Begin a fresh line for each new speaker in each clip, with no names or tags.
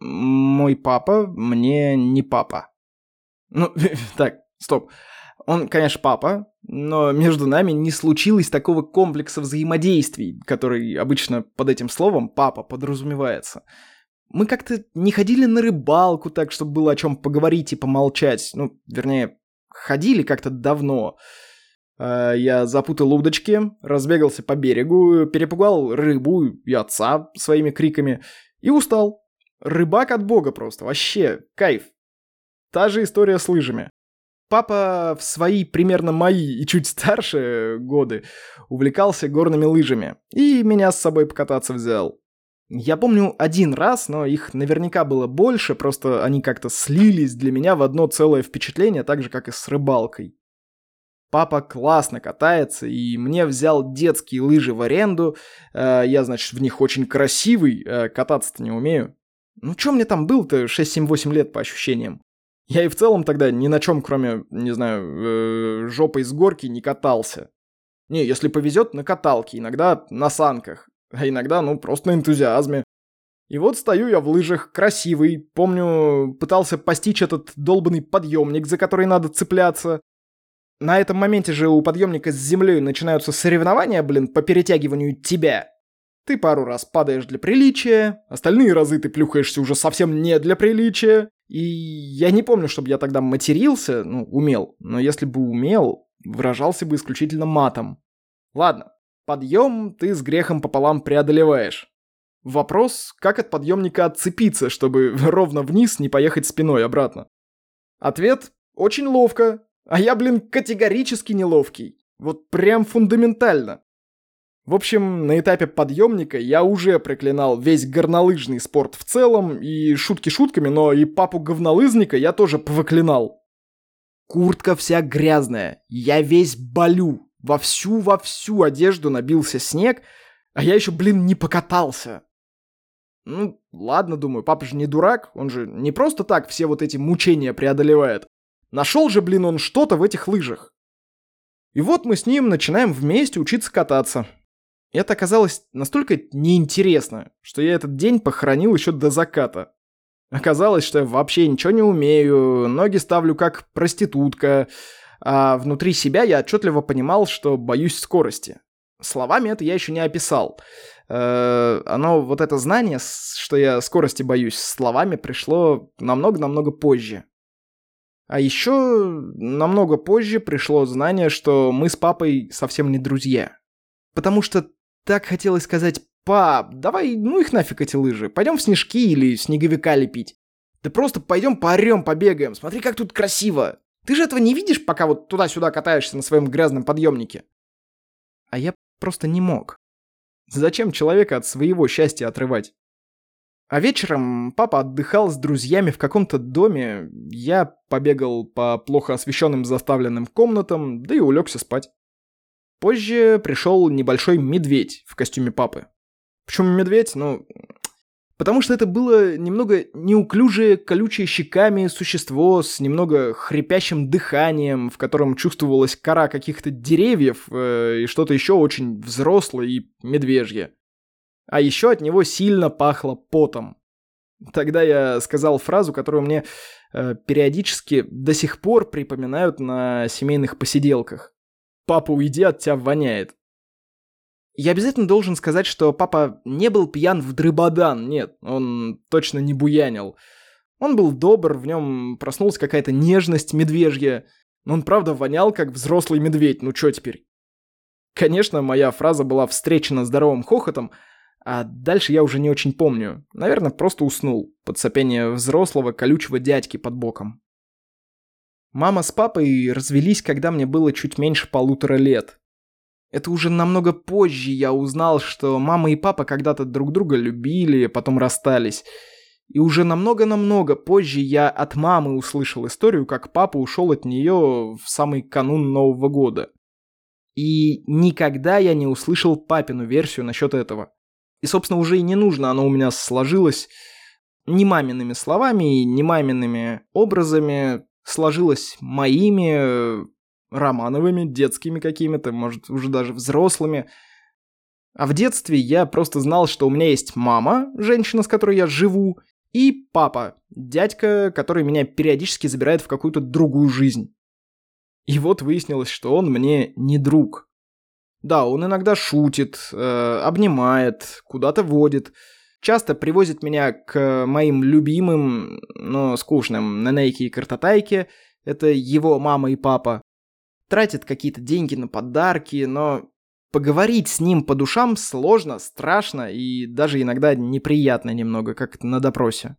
мой папа мне не папа. Ну, так, стоп. Он, конечно, папа, но между нами не случилось такого комплекса взаимодействий, который обычно под этим словом «папа» подразумевается. Мы как-то не ходили на рыбалку так, чтобы было о чем поговорить и помолчать. Ну, вернее, ходили как-то давно. А, я запутал удочки, разбегался по берегу, перепугал рыбу и отца своими криками и устал. Рыбак от бога просто, вообще, кайф. Та же история с лыжами. Папа в свои примерно мои и чуть старше годы увлекался горными лыжами и меня с собой покататься взял. Я помню один раз, но их наверняка было больше, просто они как-то слились для меня в одно целое впечатление, так же, как и с рыбалкой. Папа классно катается, и мне взял детские лыжи в аренду. Э, я, значит, в них очень красивый, э, кататься-то не умею. Ну, чё мне там был-то 6-7-8 лет по ощущениям? Я и в целом тогда ни на чем, кроме, не знаю, э, жопой с горки не катался. Не, если повезет, на каталке, иногда на санках, а иногда, ну, просто на энтузиазме. И вот стою я в лыжах, красивый, помню, пытался постичь этот долбанный подъемник, за который надо цепляться. На этом моменте же у подъемника с землей начинаются соревнования, блин, по перетягиванию тебя. Ты пару раз падаешь для приличия, остальные разы ты плюхаешься уже совсем не для приличия. И я не помню, чтобы я тогда матерился, ну, умел, но если бы умел, выражался бы исключительно матом. Ладно, подъем ты с грехом пополам преодолеваешь. Вопрос, как от подъемника отцепиться, чтобы ровно вниз не поехать спиной обратно? Ответ – очень ловко. А я, блин, категорически неловкий. Вот прям фундаментально. В общем, на этапе подъемника я уже проклинал весь горнолыжный спорт в целом, и шутки шутками, но и папу говнолызника я тоже проклинал. Куртка вся грязная, я весь болю, во всю-во всю одежду набился снег, а я еще, блин, не покатался. Ну, ладно, думаю, папа же не дурак, он же не просто так все вот эти мучения преодолевает. Нашел же, блин, он что-то в этих лыжах. И вот мы с ним начинаем вместе учиться кататься. Это оказалось настолько неинтересно, что я этот день похоронил еще до заката. Оказалось, что я вообще ничего не умею, ноги ставлю как проститутка, а внутри себя я отчетливо понимал, что боюсь скорости. Словами это я еще не описал. Э, оно, вот это знание, что я скорости боюсь, словами пришло намного-намного позже. А еще намного позже пришло знание, что мы с папой совсем не друзья. Потому что так хотелось сказать, пап, давай, ну их нафиг эти лыжи, пойдем в снежки или снеговика лепить. Да просто пойдем поорем, побегаем, смотри, как тут красиво. Ты же этого не видишь, пока вот туда-сюда катаешься на своем грязном подъемнике. А я просто не мог. Зачем человека от своего счастья отрывать? А вечером папа отдыхал с друзьями в каком-то доме, я побегал по плохо освещенным заставленным комнатам, да и улегся спать. Позже пришел небольшой медведь в костюме папы. Почему медведь? Ну, потому что это было немного неуклюжее, колючее щеками существо с немного хрипящим дыханием, в котором чувствовалась кора каких-то деревьев э, и что-то еще очень взрослое и медвежье. А еще от него сильно пахло потом. Тогда я сказал фразу, которую мне э, периодически до сих пор припоминают на семейных посиделках. «Папа, уйди, от тебя воняет». Я обязательно должен сказать, что папа не был пьян в дрыбодан, нет, он точно не буянил. Он был добр, в нем проснулась какая-то нежность медвежья, но он правда вонял, как взрослый медведь, ну чё теперь? Конечно, моя фраза была встречена здоровым хохотом, а дальше я уже не очень помню. Наверное, просто уснул под сопение взрослого колючего дядьки под боком. Мама с папой развелись, когда мне было чуть меньше полутора лет. Это уже намного позже я узнал, что мама и папа когда-то друг друга любили, потом расстались. И уже намного-намного позже я от мамы услышал историю, как папа ушел от нее в самый канун Нового года. И никогда я не услышал папину версию насчет этого. И, собственно, уже и не нужно, оно у меня сложилось не мамиными словами, не мамиными образами, сложилось моими, романовыми, детскими какими-то, может, уже даже взрослыми. А в детстве я просто знал, что у меня есть мама, женщина, с которой я живу, И папа, дядька, который меня периодически забирает в какую-то другую жизнь. И вот выяснилось, что он мне не друг. Да, он иногда шутит, э, обнимает, куда-то водит. Часто привозит меня к моим любимым, но скучным Ненейке и Картатайке. Это его мама и папа. Тратит какие-то деньги на подарки, но поговорить с ним по душам сложно, страшно и даже иногда неприятно немного, как на допросе.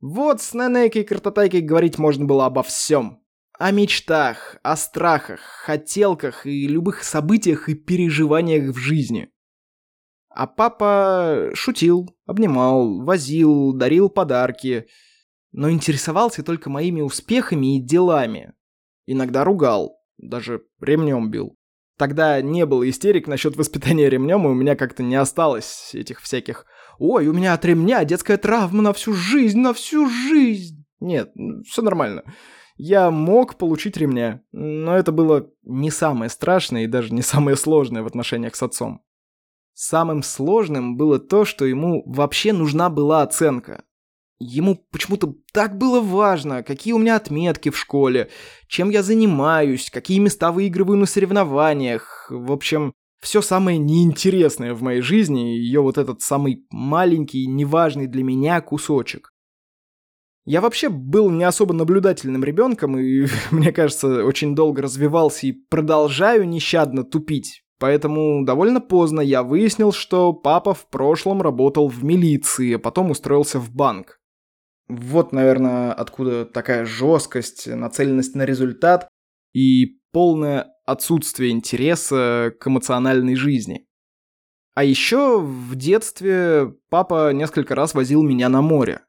Вот с Ненейкой и Картатайкой говорить можно было обо всем. О мечтах, о страхах, хотелках и любых событиях и переживаниях в жизни. А папа шутил, обнимал, возил, дарил подарки, но интересовался только моими успехами и делами. Иногда ругал, даже ремнем бил. Тогда не было истерик насчет воспитания ремнем, и у меня как-то не осталось этих всяких «Ой, у меня от ремня детская травма на всю жизнь, на всю жизнь!» Нет, все нормально я мог получить ремня, но это было не самое страшное и даже не самое сложное в отношениях с отцом. Самым сложным было то, что ему вообще нужна была оценка. Ему почему-то так было важно, какие у меня отметки в школе, чем я занимаюсь, какие места выигрываю на соревнованиях. В общем, все самое неинтересное в моей жизни, ее вот этот самый маленький, неважный для меня кусочек. Я вообще был не особо наблюдательным ребенком и, мне кажется, очень долго развивался и продолжаю нещадно тупить. Поэтому довольно поздно я выяснил, что папа в прошлом работал в милиции, а потом устроился в банк. Вот, наверное, откуда такая жесткость, нацеленность на результат и полное отсутствие интереса к эмоциональной жизни. А еще в детстве папа несколько раз возил меня на море.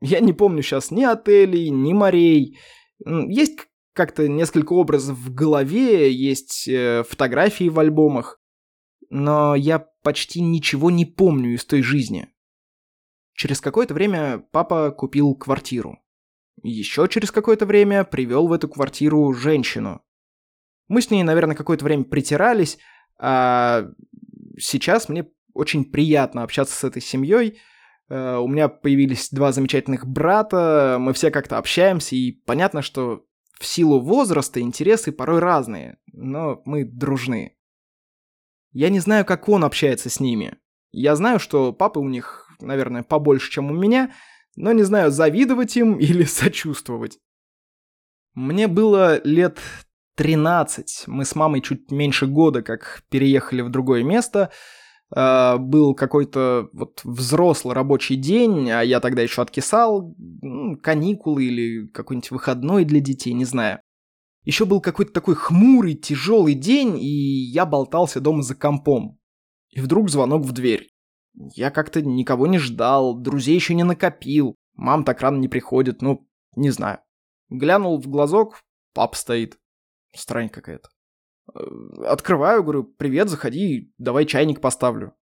Я не помню сейчас ни отелей, ни морей. Есть как-то несколько образов в голове, есть э, фотографии в альбомах. Но я почти ничего не помню из той жизни. Через какое-то время папа купил квартиру. Еще через какое-то время привел в эту квартиру женщину. Мы с ней, наверное, какое-то время притирались, а сейчас мне очень приятно общаться с этой семьей, Э, у меня появились два замечательных брата, мы все как-то общаемся, и понятно, что в силу возраста интересы порой разные, но мы дружны. Я не знаю, как он общается с ними. Я знаю, что папы у них, наверное, побольше, чем у меня, но не знаю, завидовать им или сочувствовать. Мне было лет 13, мы с мамой чуть меньше года, как переехали в другое место – был какой-то вот взрослый рабочий день, а я тогда еще откисал, каникулы или какой-нибудь выходной для детей, не знаю. Еще был какой-то такой хмурый, тяжелый день, и я болтался дома за компом. И вдруг звонок в дверь. Я как-то никого не ждал, друзей еще не накопил, мам так рано не приходит, ну, не знаю. Глянул в глазок, пап стоит. Странь какая-то. Э, открываю, говорю, привет, заходи, давай чайник поставлю.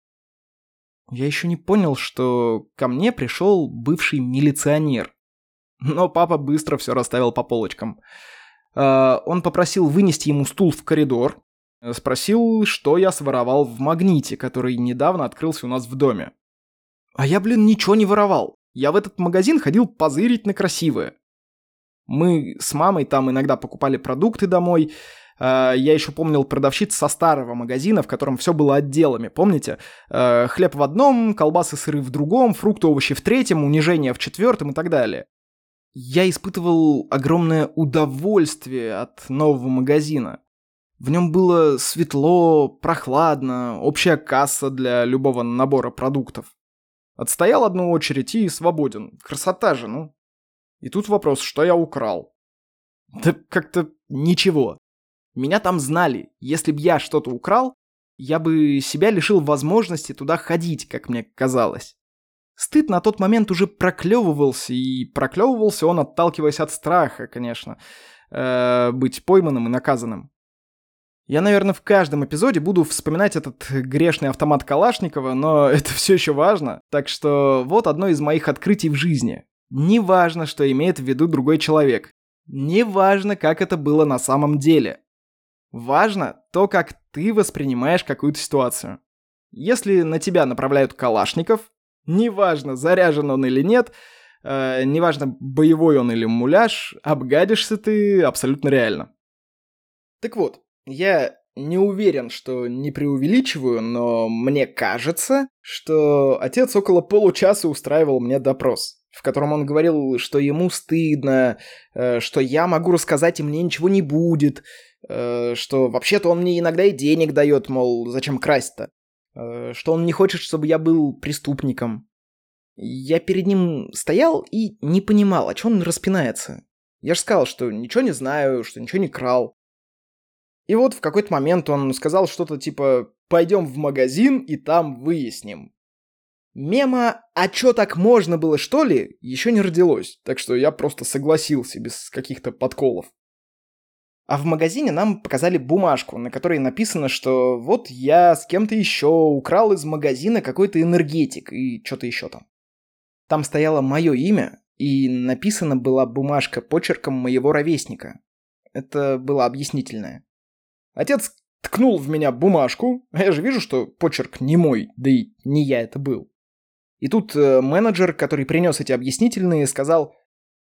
Я еще не понял, что ко мне пришел бывший милиционер. Но папа быстро все расставил по полочкам. Э, он попросил вынести ему стул в коридор. Спросил, что я своровал в магните, который недавно открылся у нас в доме. А я, блин, ничего не воровал. Я в этот магазин ходил позырить на красивое. Мы с мамой там иногда покупали продукты домой, Э, я еще помнил продавщиц со старого магазина, в котором все было отделами, помните? Э, хлеб в одном, колбасы сыры в другом, фрукты, овощи в третьем, унижение в четвертом и так далее. Я испытывал огромное удовольствие от нового магазина. В нем было светло, прохладно, общая касса для любого набора продуктов. Отстоял одну очередь и свободен. Красота же, ну. И тут вопрос, что я украл? Да как-то ничего. Меня там знали. Если б я что-то украл, я бы себя лишил возможности туда ходить, как мне казалось. Стыд на тот момент уже проклевывался, и проклевывался он, отталкиваясь от страха, конечно, э, быть пойманным и наказанным. Я, наверное, в каждом эпизоде буду вспоминать этот грешный автомат Калашникова, но это все еще важно. Так что вот одно из моих открытий в жизни. Не важно, что имеет в виду другой человек. Не важно, как это было на самом деле. Важно то, как ты воспринимаешь какую-то ситуацию. Если на тебя направляют калашников, Неважно, заряжен он или нет, э, неважно, боевой он или муляж, обгадишься ты абсолютно реально. Так вот, я не уверен, что не преувеличиваю, но мне кажется, что отец около получаса устраивал мне допрос, в котором он говорил, что ему стыдно, э, что я могу рассказать и мне ничего не будет, что вообще-то он мне иногда и денег дает, мол, зачем красть-то, э, что он не хочет, чтобы я был преступником. Я перед ним стоял и не понимал, о чем он распинается. Я же сказал, что ничего не знаю, что ничего не крал. И вот в какой-то момент он сказал что-то типа «пойдем в магазин и там выясним». Мема «а чё так можно было, что ли?» еще не родилось, так что я просто согласился без каких-то подколов. А в магазине нам показали бумажку, на которой написано, что вот я с кем-то еще украл из магазина какой-то энергетик и что-то еще там. Там стояло мое имя, и написана была бумажка почерком моего ровесника. Это было объяснительное. Отец ткнул в меня бумажку, а я же вижу, что почерк не мой, да и не я это был. И тут э, менеджер, который принес эти объяснительные, сказал,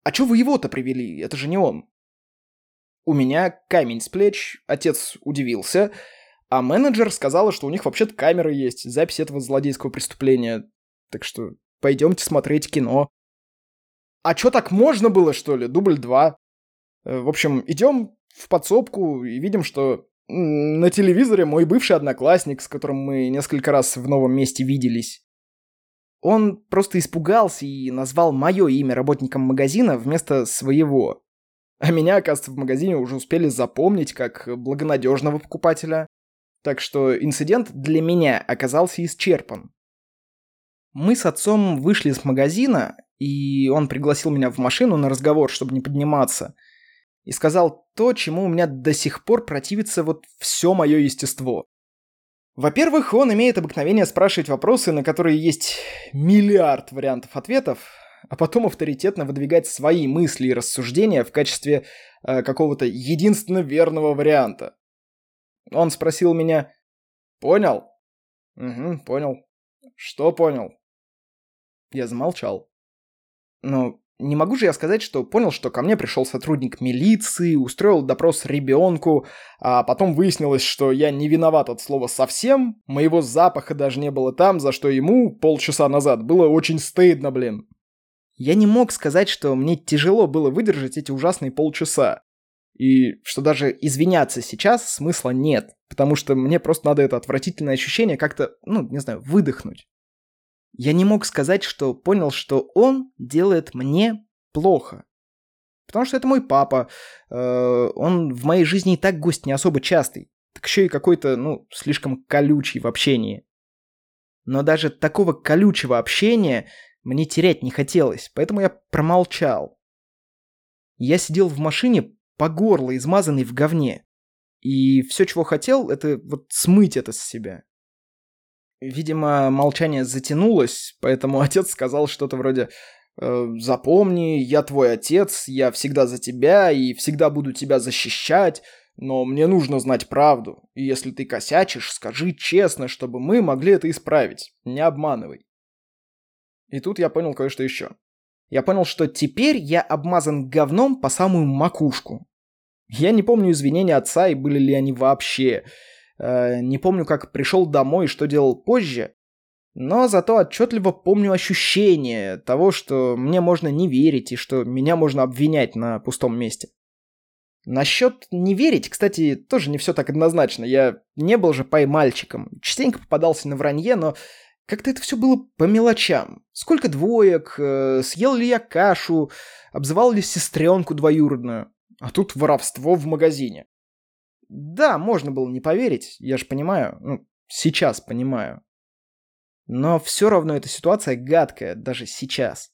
«А чё вы его-то привели? Это же не он». У меня камень с плеч, отец удивился, а менеджер сказала, что у них вообще-то камера есть, запись этого злодейского преступления. Так что пойдемте смотреть кино. А чё так можно было, что ли? Дубль 2. Э, в общем, идем в подсобку и видим, что на телевизоре мой бывший одноклассник, с которым мы несколько раз в новом месте виделись. Он просто испугался и назвал мое имя работником магазина вместо своего. А меня, оказывается, в магазине уже успели запомнить как благонадежного покупателя. Так что инцидент для меня оказался исчерпан. Мы с отцом вышли из магазина, и он пригласил меня в машину на разговор, чтобы не подниматься – и сказал то, чему у меня до сих пор противится вот все мое естество. Во-первых, он имеет обыкновение спрашивать вопросы, на которые есть миллиард вариантов ответов, а потом авторитетно выдвигать свои мысли и рассуждения в качестве э, какого-то единственно верного варианта. Он спросил меня «Понял?» «Угу, понял». «Что понял?» Я замолчал. Ну, не могу же я сказать, что понял, что ко мне пришел сотрудник милиции, устроил допрос ребенку, а потом выяснилось, что я не виноват от слова совсем, моего запаха даже не было там, за что ему полчаса назад было очень стыдно, блин. Я не мог сказать, что мне тяжело было выдержать эти ужасные полчаса. И что даже извиняться сейчас смысла нет, потому что мне просто надо это отвратительное ощущение как-то, ну, не знаю, выдохнуть. Я не мог сказать, что понял, что он делает мне плохо. Потому что это мой папа. Э, он в моей жизни и так гость не особо частый. Так еще и какой-то, ну, слишком колючий в общении. Но даже такого колючего общения мне терять не хотелось, поэтому я промолчал. Я сидел в машине по горло, измазанный в говне. И все, чего хотел, это вот смыть это с себя. Видимо, молчание затянулось, поэтому отец сказал что-то вроде «Э, «Запомни, я твой отец, я всегда за тебя и всегда буду тебя защищать, но мне нужно знать правду, и если ты косячишь, скажи честно, чтобы мы могли это исправить, не обманывай». И тут я понял кое-что еще. Я понял, что теперь я обмазан говном по самую макушку. Я не помню извинения отца и были ли они вообще. Э, не помню, как пришел домой и что делал позже, но зато отчетливо помню ощущение того, что мне можно не верить и что меня можно обвинять на пустом месте. Насчет не верить, кстати, тоже не все так однозначно. Я не был же поймальчиком. Частенько попадался на вранье, но как-то это все было по мелочам. Сколько двоек, э, съел ли я кашу, обзывал ли сестренку двоюродную. А тут воровство в магазине. Да, можно было не поверить, я же понимаю, ну, сейчас понимаю. Но все равно эта ситуация гадкая, даже сейчас.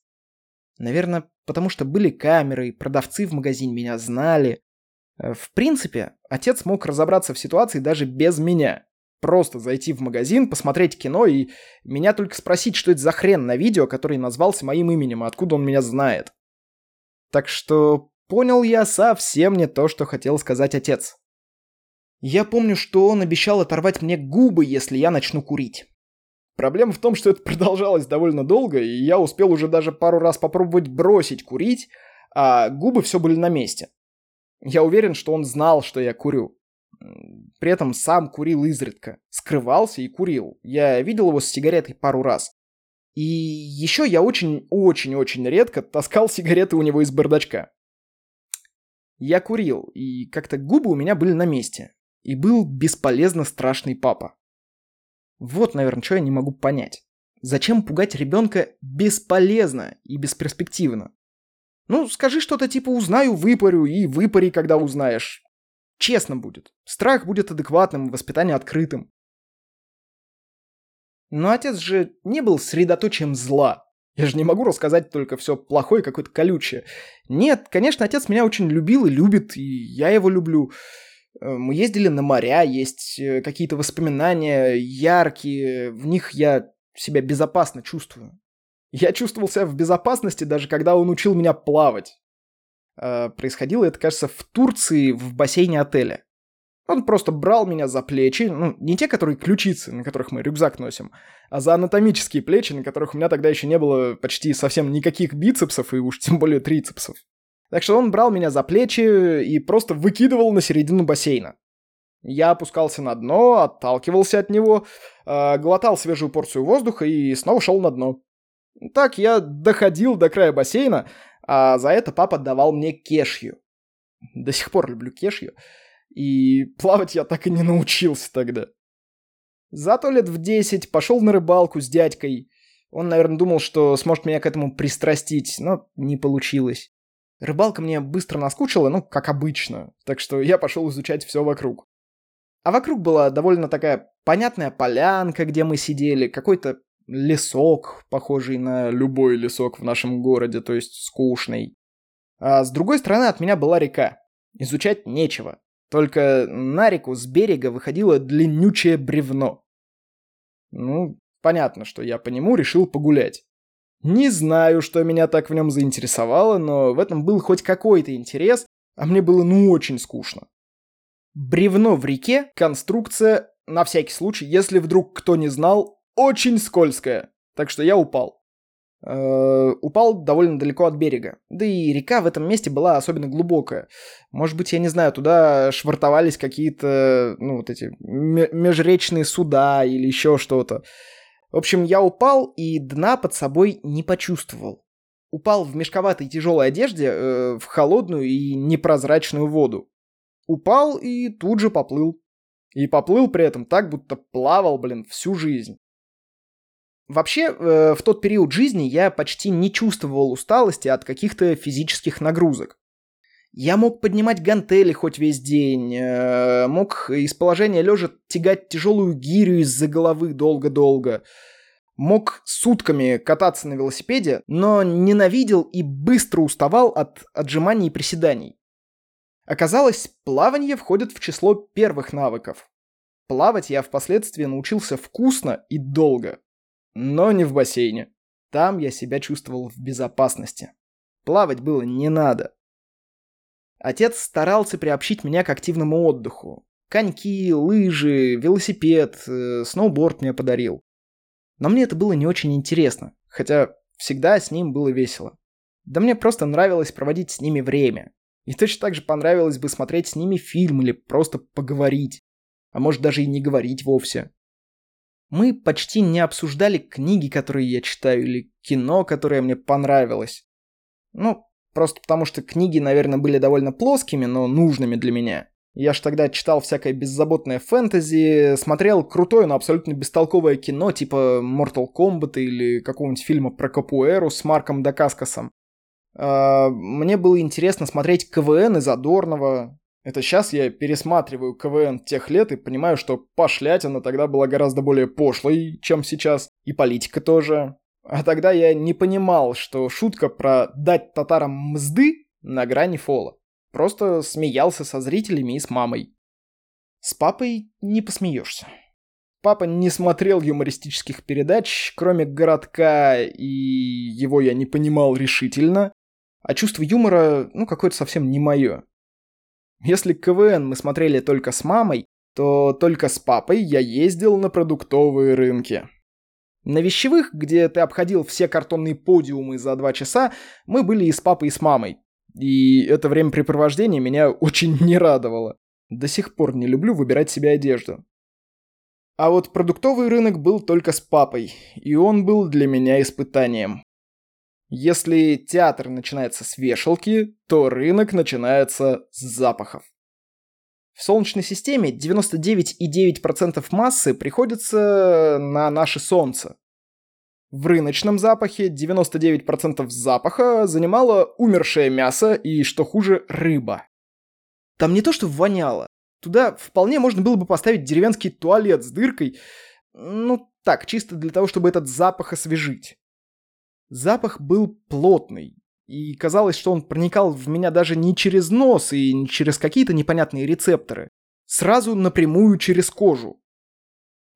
Наверное, потому что были камеры, и продавцы в магазине меня знали. Э, в принципе, отец мог разобраться в ситуации даже без меня. Просто зайти в магазин, посмотреть кино и меня только спросить, что это за хрен на видео, который назвался моим именем, и откуда он меня знает. Так что понял я совсем не то, что хотел сказать отец. Я помню, что он обещал оторвать мне губы, если я начну курить. Проблема в том, что это продолжалось довольно долго, и я успел уже даже пару раз попробовать бросить курить, а губы все были на месте. Я уверен, что он знал, что я курю. При этом сам курил изредка, скрывался и курил. Я видел его с сигаретой пару раз. И еще я очень-очень-очень редко таскал сигареты у него из бардачка. Я курил, и как-то губы у меня были на месте. И был бесполезно страшный папа. Вот, наверное, что я не могу понять. Зачем пугать ребенка бесполезно и бесперспективно? Ну, скажи что-то типа «узнаю, выпарю» и «выпари, когда узнаешь». Честно будет. Страх будет адекватным, воспитание открытым. Но отец же не был средоточием зла. Я же не могу рассказать только все плохое, какое-то колючее. Нет, конечно, отец меня очень любил и любит, и я его люблю. Э, мы ездили на моря, есть э, какие-то воспоминания яркие, в них я себя безопасно чувствую. Я чувствовал себя в безопасности, даже когда он учил меня плавать. Э, происходило это, кажется, в Турции в бассейне отеля. Он просто брал меня за плечи, ну, не те, которые ключицы, на которых мы рюкзак носим, а за анатомические плечи, на которых у меня тогда еще не было почти совсем никаких бицепсов и уж тем более трицепсов. Так что он брал меня за плечи и просто выкидывал на середину бассейна. Я опускался на дно, отталкивался от него, э, глотал свежую порцию воздуха и снова шел на дно. Так я доходил до края бассейна, а за это папа давал мне кешью. До сих пор люблю кешью. И плавать я так и не научился тогда. Зато лет в десять пошел на рыбалку с дядькой. Он, наверное, думал, что сможет меня к этому пристрастить, но не получилось. Рыбалка мне быстро наскучила, ну, как обычно, так что я пошел изучать все вокруг. А вокруг была довольно такая понятная полянка, где мы сидели, какой-то лесок, похожий на любой лесок в нашем городе, то есть скучный. А с другой стороны от меня была река. Изучать нечего. Только на реку с берега выходило длиннючее бревно. Ну, понятно, что я по нему решил погулять. Не знаю, что меня так в нем заинтересовало, но в этом был хоть какой-то интерес, а мне было ну очень скучно. Бревно в реке – конструкция, на всякий случай, если вдруг кто не знал, очень скользкая. Так что я упал. Э, упал довольно далеко от берега. Да и река в этом месте была особенно глубокая. Может быть, я не знаю, туда швартовались какие-то, ну, вот эти межречные суда или еще что-то. В общем, я упал и дна под собой не почувствовал. Упал в мешковатой тяжелой одежде э, в холодную и непрозрачную воду. Упал и тут же поплыл. И поплыл при этом так, будто плавал, блин, всю жизнь. Вообще, э, в тот период жизни я почти не чувствовал усталости от каких-то физических нагрузок. Я мог поднимать гантели хоть весь день, э, мог из положения лежа тягать тяжелую гирю из-за головы долго-долго, мог сутками кататься на велосипеде, но ненавидел и быстро уставал от отжиманий и приседаний. Оказалось, плавание входит в число первых навыков. Плавать я впоследствии научился вкусно и долго. Но не в бассейне. Там я себя чувствовал в безопасности. Плавать было не надо. Отец старался приобщить меня к активному отдыху. Коньки, лыжи, велосипед, э, сноуборд мне подарил. Но мне это было не очень интересно, хотя всегда с ним было весело. Да мне просто нравилось проводить с ними время. И точно так же понравилось бы смотреть с ними фильм или просто поговорить. А может даже и не говорить вовсе. Мы почти не обсуждали книги, которые я читаю, или кино, которое мне понравилось. Ну, Просто потому что книги, наверное, были довольно плоскими, но нужными для меня. Я ж тогда читал всякое беззаботное фэнтези, смотрел крутое, но абсолютно бестолковое кино, типа Mortal Kombat или какого-нибудь фильма про Капуэру с Марком Дакаскасом. А, мне было интересно смотреть КВН из Задорнова. Это сейчас я пересматриваю КВН тех лет и понимаю, что пошлятина тогда была гораздо более пошлой, чем сейчас. И политика тоже. А тогда я не понимал, что шутка про «дать татарам мзды» на грани фола. Просто смеялся со зрителями и с мамой. С папой не посмеешься. Папа не смотрел юмористических передач, кроме «Городка», и его я не понимал решительно. А чувство юмора, ну, какое-то совсем не мое. Если КВН мы смотрели только с мамой, то только с папой я ездил на продуктовые рынки. На вещевых, где ты обходил все картонные подиумы за два часа, мы были и с папой, и с мамой. И это времяпрепровождение меня очень не радовало. До сих пор не люблю выбирать себе одежду. А вот продуктовый рынок был только с папой, и он был для меня испытанием. Если театр начинается с вешалки, то рынок начинается с запахов. В Солнечной системе 99,9% массы приходится на наше Солнце. В рыночном запахе 99% запаха занимало умершее мясо и, что хуже, рыба. Там не то что воняло. Туда вполне можно было бы поставить деревенский туалет с дыркой. Ну так, чисто для того, чтобы этот запах освежить. Запах был плотный, и казалось, что он проникал в меня даже не через нос и не через какие-то непонятные рецепторы. Сразу напрямую через кожу.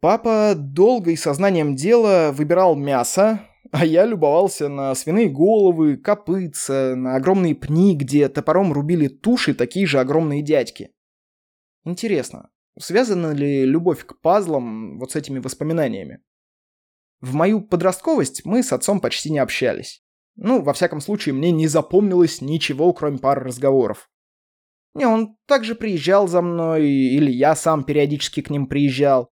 Папа долго и сознанием дела выбирал мясо, а я любовался на свиные головы, копытца, на огромные пни, где топором рубили туши такие же огромные дядьки. Интересно, связана ли любовь к пазлам вот с этими воспоминаниями? В мою подростковость мы с отцом почти не общались. Ну, во всяком случае, мне не запомнилось ничего, кроме пары разговоров. Не, он также приезжал за мной, или я сам периодически к ним приезжал.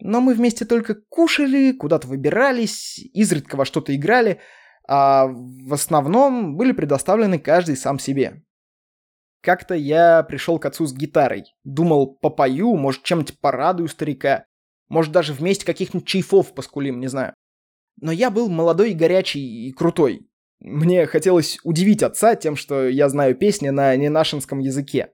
Но мы вместе только кушали, куда-то выбирались, изредка во что-то играли, а в основном были предоставлены каждый сам себе. Как-то я пришел к отцу с гитарой. Думал, попою, может, чем-нибудь порадую старика. Может, даже вместе каких-нибудь чайфов поскулим, не знаю. Но я был молодой горячий и крутой. Мне хотелось удивить отца тем, что я знаю песни на ненашинском языке.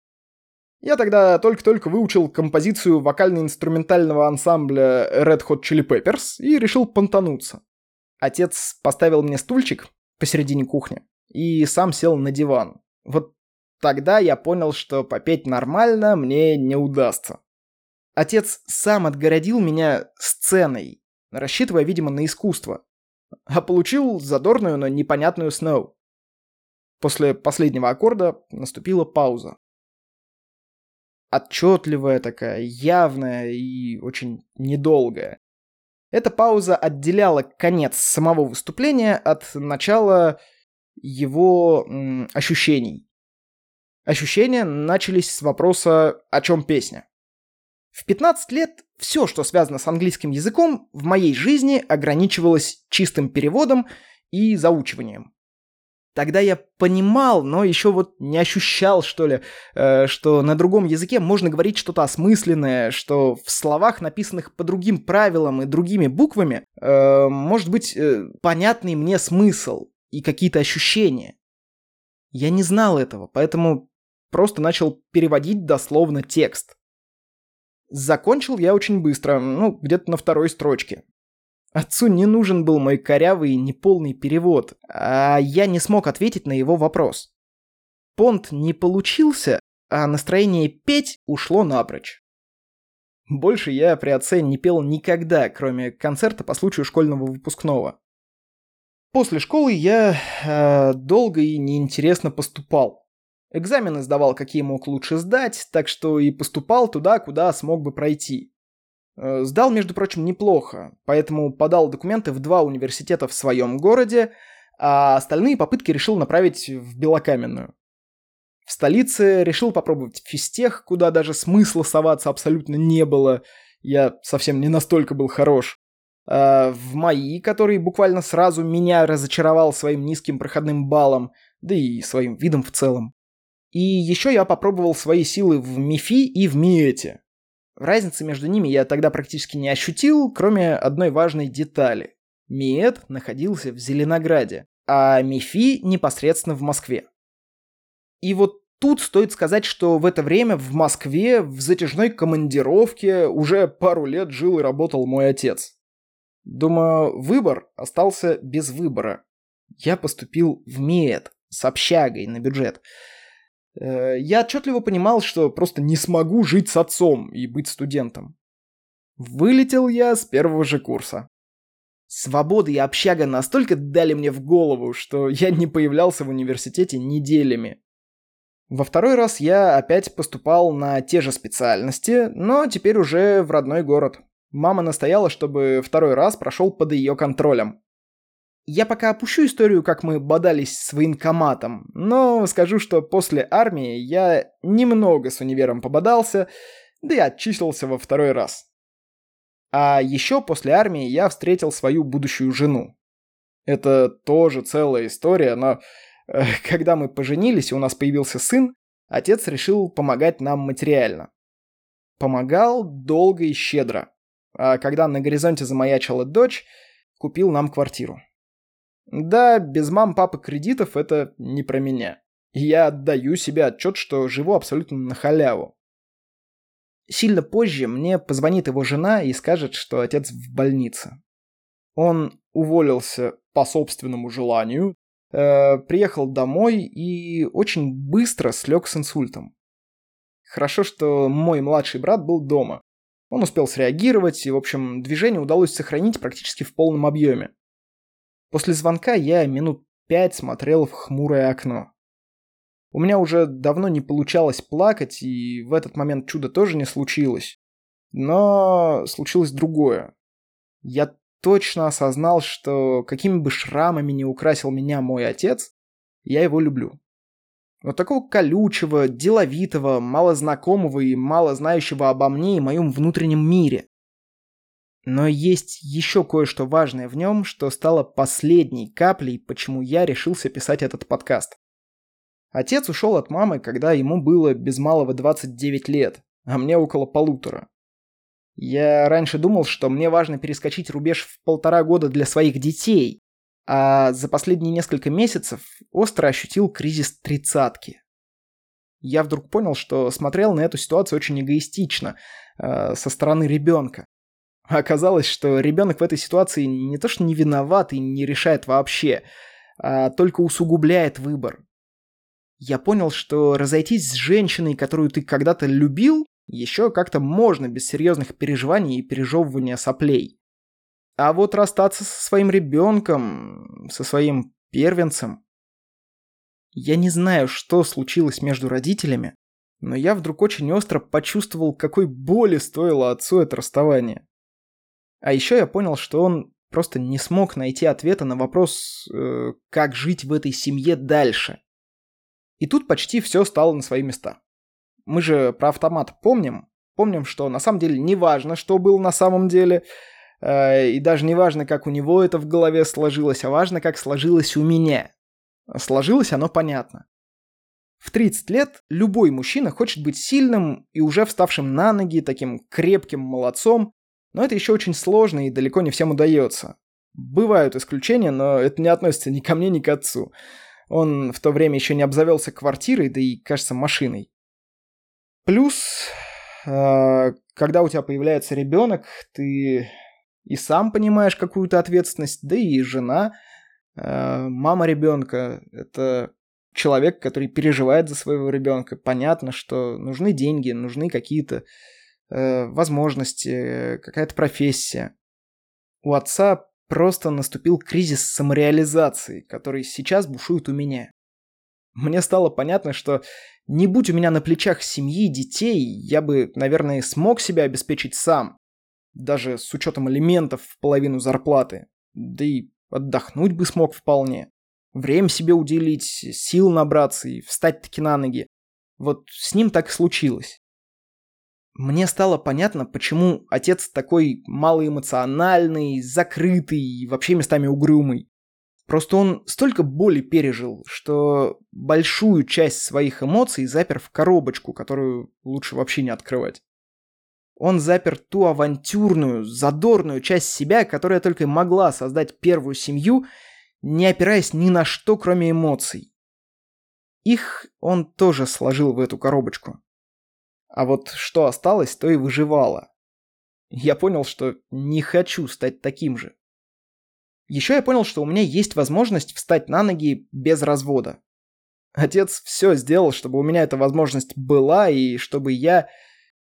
Я тогда только-только выучил композицию вокально-инструментального ансамбля Red Hot Chili Peppers и решил понтануться. Отец поставил мне стульчик посередине кухни и сам сел на диван. Вот тогда я понял, что попеть нормально мне не удастся. Отец сам отгородил меня сценой, рассчитывая, видимо, на искусство. А получил задорную, но непонятную сноу. После последнего аккорда наступила пауза. Отчетливая такая, явная и очень недолгая. Эта пауза отделяла конец самого выступления от начала его м, ощущений. Ощущения начались с вопроса «О чем песня?». В 15 лет все, что связано с английским языком, в моей жизни ограничивалось чистым переводом и заучиванием. Тогда я понимал, но еще вот не ощущал, что ли, э, что на другом языке можно говорить что-то осмысленное, что в словах, написанных по другим правилам и другими буквами, э, может быть э, понятный мне смысл и какие-то ощущения. Я не знал этого, поэтому просто начал переводить дословно текст. Закончил я очень быстро, ну, где-то на второй строчке. Отцу не нужен был мой корявый и неполный перевод, а я не смог ответить на его вопрос. Понт не получился, а настроение петь ушло напрочь. Больше я при отце не пел никогда, кроме концерта по случаю школьного выпускного. После школы я э, долго и неинтересно поступал. Экзамены сдавал, какие мог лучше сдать, так что и поступал туда, куда смог бы пройти. Э, сдал, между прочим, неплохо, поэтому подал документы в два университета в своем городе, а остальные попытки решил направить в Белокаменную. В столице решил попробовать физтех, куда даже смысла соваться абсолютно не было, я совсем не настолько был хорош. А в МАИ, который буквально сразу меня разочаровал своим низким проходным баллом, да и своим видом в целом. И еще я попробовал свои силы в МИФИ и в МИЭТе. Разницы между ними я тогда практически не ощутил, кроме одной важной детали. МИЭТ находился в Зеленограде, а МИФИ непосредственно в Москве. И вот тут стоит сказать, что в это время в Москве в затяжной командировке уже пару лет жил и работал мой отец. Думаю, выбор остался без выбора. Я поступил в МИЭТ с общагой на бюджет – я отчетливо понимал, что просто не смогу жить с отцом и быть студентом. Вылетел я с первого же курса. Свобода и общага настолько дали мне в голову, что я не появлялся в университете неделями. Во второй раз я опять поступал на те же специальности, но теперь уже в родной город. Мама настояла, чтобы второй раз прошел под ее контролем. Я пока опущу историю, как мы бодались с военкоматом, но скажу, что после армии я немного с универом пободался, да и отчислился во второй раз. А еще после армии я встретил свою будущую жену. Это тоже целая история, но э, когда мы поженились и у нас появился сын, отец решил помогать нам материально. Помогал долго и щедро. А когда на горизонте замаячила дочь, купил нам квартиру. Да, без мам, папы кредитов это не про меня. Я отдаю себе отчет, что живу абсолютно на халяву. Сильно позже мне позвонит его жена и скажет, что отец в больнице. Он уволился по собственному желанию, э, приехал домой и очень быстро слег с инсультом. Хорошо, что мой младший брат был дома. Он успел среагировать, и, в общем, движение удалось сохранить практически в полном объеме. После звонка я минут пять смотрел в хмурое окно. У меня уже давно не получалось плакать, и в этот момент чудо тоже не случилось. Но случилось другое. Я точно осознал, что какими бы шрамами не украсил меня мой отец, я его люблю. Вот такого колючего, деловитого, малознакомого и мало знающего обо мне и моем внутреннем мире. Но есть еще кое-что важное в нем, что стало последней каплей, почему я решился писать этот подкаст. Отец ушел от мамы, когда ему было без малого 29 лет, а мне около полутора. Я раньше думал, что мне важно перескочить рубеж в полтора года для своих детей, а за последние несколько месяцев остро ощутил кризис тридцатки. Я вдруг понял, что смотрел на эту ситуацию очень эгоистично, э, со стороны ребенка. Оказалось, что ребенок в этой ситуации не то что не виноват и не решает вообще, а только усугубляет выбор. Я понял, что разойтись с женщиной, которую ты когда-то любил, еще как-то можно без серьезных переживаний и пережевывания соплей. А вот расстаться со своим ребенком, со своим первенцем... Я не знаю, что случилось между родителями, но я вдруг очень остро почувствовал, какой боли стоило отцу это расставание. А еще я понял, что он просто не смог найти ответа на вопрос, э, как жить в этой семье дальше. И тут почти все стало на свои места. Мы же про автомат помним. Помним, что на самом деле не важно, что было на самом деле. Э, и даже не важно, как у него это в голове сложилось, а важно, как сложилось у меня. Сложилось оно понятно. В 30 лет любой мужчина хочет быть сильным и уже вставшим на ноги, таким крепким молодцом, но это еще очень сложно и далеко не всем удается. Бывают исключения, но это не относится ни ко мне, ни к отцу. Он в то время еще не обзавелся квартирой, да и, кажется, машиной. Плюс, э, когда у тебя появляется ребенок, ты и сам понимаешь какую-то ответственность, да и жена, э, мама ребенка, это человек, который переживает за своего ребенка. Понятно, что нужны деньги, нужны какие-то э, возможности, какая-то профессия. У отца просто наступил кризис самореализации, который сейчас бушует у меня. Мне стало понятно, что не будь у меня на плечах семьи, детей, я бы, наверное, смог себя обеспечить сам. Даже с учетом элементов в половину зарплаты. Да и отдохнуть бы смог вполне. Время себе уделить, сил набраться и встать-таки на ноги. Вот с ним так и случилось. Мне стало понятно, почему отец такой малоэмоциональный, закрытый и вообще местами угрюмый. Просто он столько боли пережил, что большую часть своих эмоций запер в коробочку, которую лучше вообще не открывать. Он запер ту авантюрную, задорную часть себя, которая только могла создать первую семью, не опираясь ни на что, кроме эмоций. Их он тоже сложил в эту коробочку. А вот что осталось, то и выживало. Я понял, что не хочу стать таким же. Еще я понял, что у меня есть возможность встать на ноги без развода. Отец все сделал, чтобы у меня эта возможность была, и чтобы я...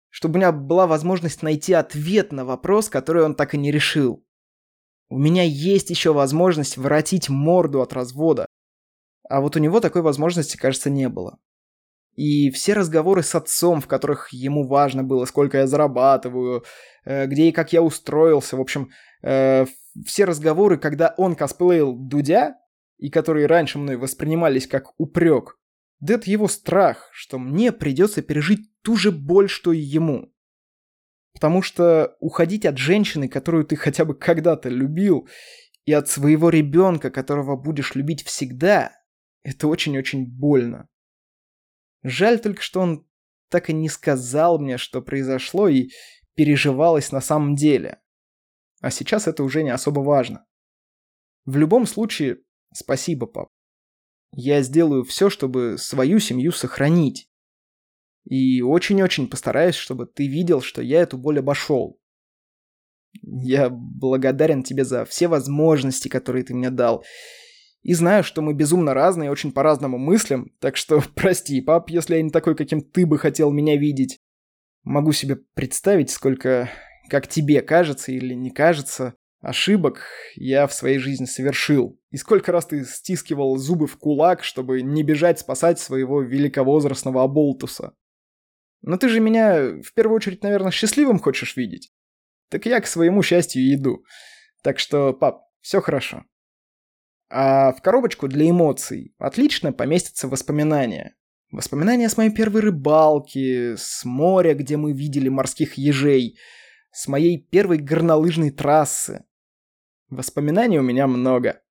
Чтобы у меня была возможность найти ответ на вопрос, который он так и не решил. У меня есть еще возможность воротить морду от развода. А вот у него такой возможности, кажется, не было. И все разговоры с отцом, в которых ему важно было, сколько я зарабатываю, э, где и как я устроился, в общем, э, все разговоры, когда он косплеил Дудя, и которые раньше мной воспринимались как упрек, да это его страх, что мне придется пережить ту же боль, что и ему. Потому что уходить от женщины, которую ты хотя бы когда-то любил, и от своего ребенка, которого будешь любить всегда, это очень-очень больно. Жаль только, что он так и не сказал мне, что произошло и переживалось на самом деле. А сейчас это уже не особо важно. В любом случае, спасибо, пап. Я сделаю все, чтобы свою семью сохранить. И очень-очень постараюсь, чтобы ты видел, что я эту боль обошел. Я благодарен тебе за все возможности, которые ты мне дал. И знаю, что мы безумно разные, очень по-разному мыслим, так что прости, пап, если я не такой, каким ты бы хотел меня видеть. Могу себе представить, сколько, как тебе кажется или не кажется, ошибок я в своей жизни совершил. И сколько раз ты стискивал зубы в кулак, чтобы не бежать спасать своего великовозрастного оболтуса. Но ты же меня в первую очередь, наверное, счастливым хочешь видеть. Так я к своему счастью иду. Так что, пап, все хорошо. А в коробочку для эмоций отлично поместятся воспоминания. Воспоминания с моей первой рыбалки, с моря, где мы видели морских ежей, с моей первой горнолыжной трассы. Воспоминаний у меня много.